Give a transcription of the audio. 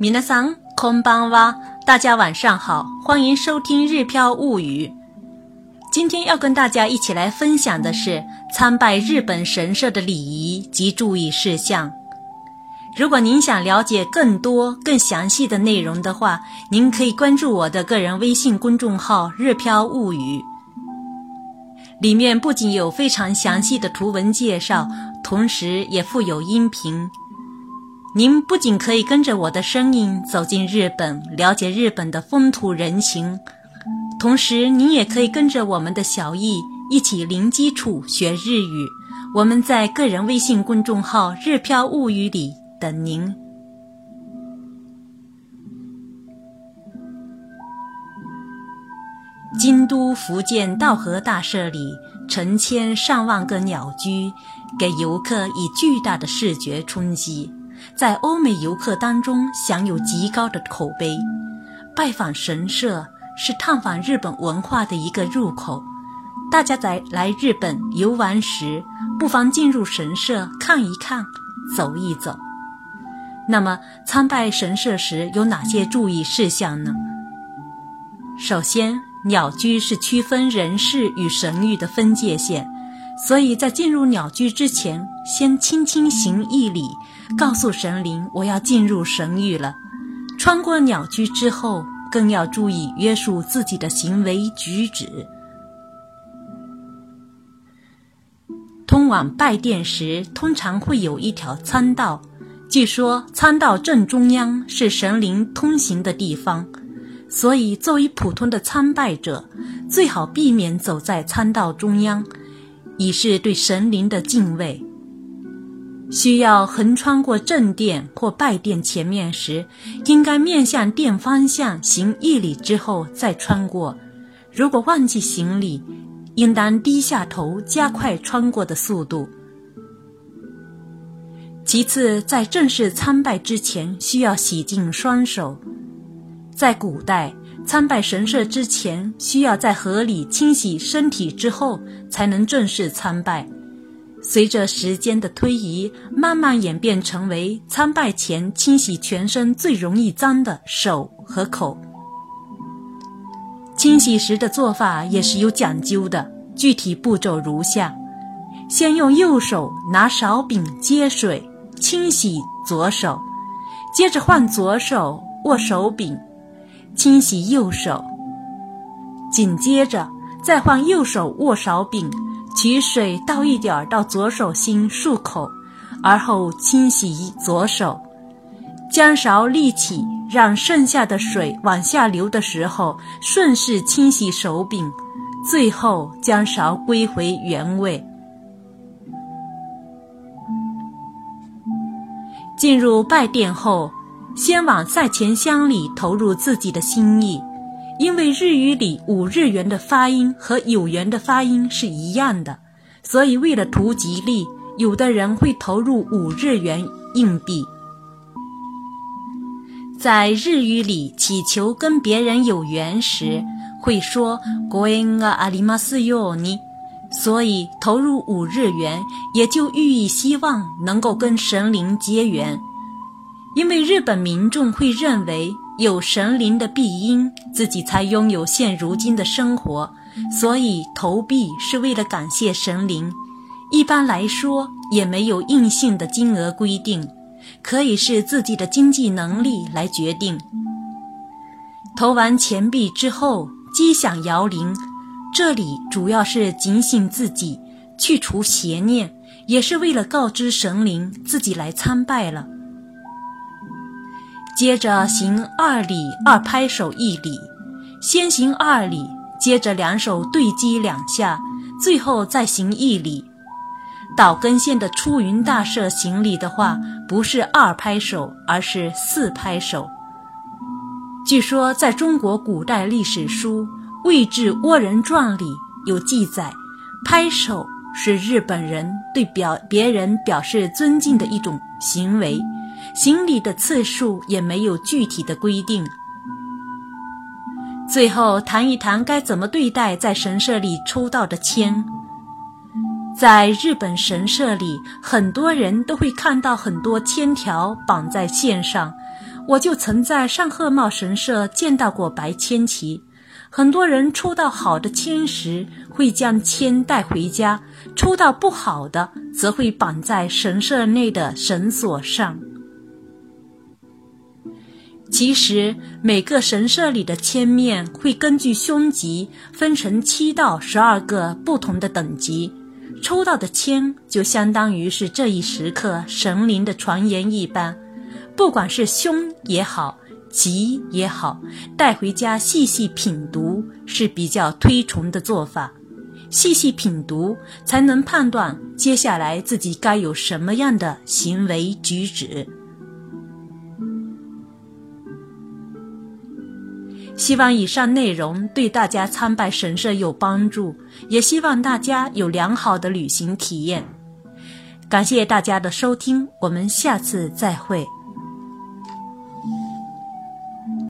米娜桑空邦哇，大家晚上好，欢迎收听《日飘物语》。今天要跟大家一起来分享的是参拜日本神社的礼仪及注意事项。如果您想了解更多、更详细的内容的话，您可以关注我的个人微信公众号“日飘物语”，里面不仅有非常详细的图文介绍，同时也附有音频。您不仅可以跟着我的声音走进日本，了解日本的风土人情，同时您也可以跟着我们的小易一起零基础学日语。我们在个人微信公众号“日飘物语”里等您。京都福建道和大社里，成千上万个鸟居，给游客以巨大的视觉冲击。在欧美游客当中享有极高的口碑。拜访神社是探访日本文化的一个入口。大家在来日本游玩时，不妨进入神社看一看，走一走。那么，参拜神社时有哪些注意事项呢？首先，鸟居是区分人世与神域的分界线。所以在进入鸟居之前，先轻轻行一礼，告诉神灵我要进入神域了。穿过鸟居之后，更要注意约束自己的行为举止。通往拜殿时，通常会有一条参道，据说参道正中央是神灵通行的地方，所以作为普通的参拜者，最好避免走在参道中央。以示对神灵的敬畏。需要横穿过正殿或拜殿前面时，应该面向殿方向行一礼之后再穿过。如果忘记行礼，应当低下头，加快穿过的速度。其次，在正式参拜之前，需要洗净双手。在古代。参拜神社之前，需要在河里清洗身体，之后才能正式参拜。随着时间的推移，慢慢演变成为参拜前清洗全身最容易脏的手和口。清洗时的做法也是有讲究的，具体步骤如下：先用右手拿勺柄接水清洗左手，接着换左手握手柄。清洗右手，紧接着再换右手握勺柄，取水倒一点儿到左手心漱口，而后清洗左手。将勺立起，让剩下的水往下流的时候，顺势清洗手柄，最后将勺归回原位。进入拜殿后。先往赛前香里投入自己的心意，因为日语里五日元的发音和有元的发音是一样的，所以为了图吉利，有的人会投入五日元硬币。在日语里祈求跟别人有缘时，会说“ご縁がありますように”，所以投入五日元也就寓意希望能够跟神灵结缘。 因为日本民众会认为有神灵的庇荫，自己才拥有现如今的生活，所以投币是为了感谢神灵。一般来说，也没有硬性的金额规定，可以是自己的经济能力来决定。投完钱币之后，击响摇铃，这里主要是警醒自己，去除邪念，也是为了告知神灵自己来参拜了。接着行二礼，二拍手一礼，先行二礼，接着两手对击两下，最后再行一礼。岛根县的出云大社行礼的话，不是二拍手，而是四拍手。据说在中国古代历史书《魏志倭人传》里有记载，拍手是日本人对表别人表示尊敬的一种行为。行礼的次数也没有具体的规定。最后谈一谈该怎么对待在神社里抽到的签。在日本神社里，很多人都会看到很多签条绑在线上，我就曾在上鹤茂神社见到过白签旗。很多人抽到好的签时，会将签带回家；抽到不好的，则会绑在神社内的绳索上。其实，每个神社里的签面会根据凶吉分成七到十二个不同的等级，抽到的签就相当于是这一时刻神灵的传言一般。不管是凶也好，吉也好，带回家细细品读是比较推崇的做法。细细品读，才能判断接下来自己该有什么样的行为举止。希望以上内容对大家参拜神社有帮助，也希望大家有良好的旅行体验。感谢大家的收听，我们下次再会。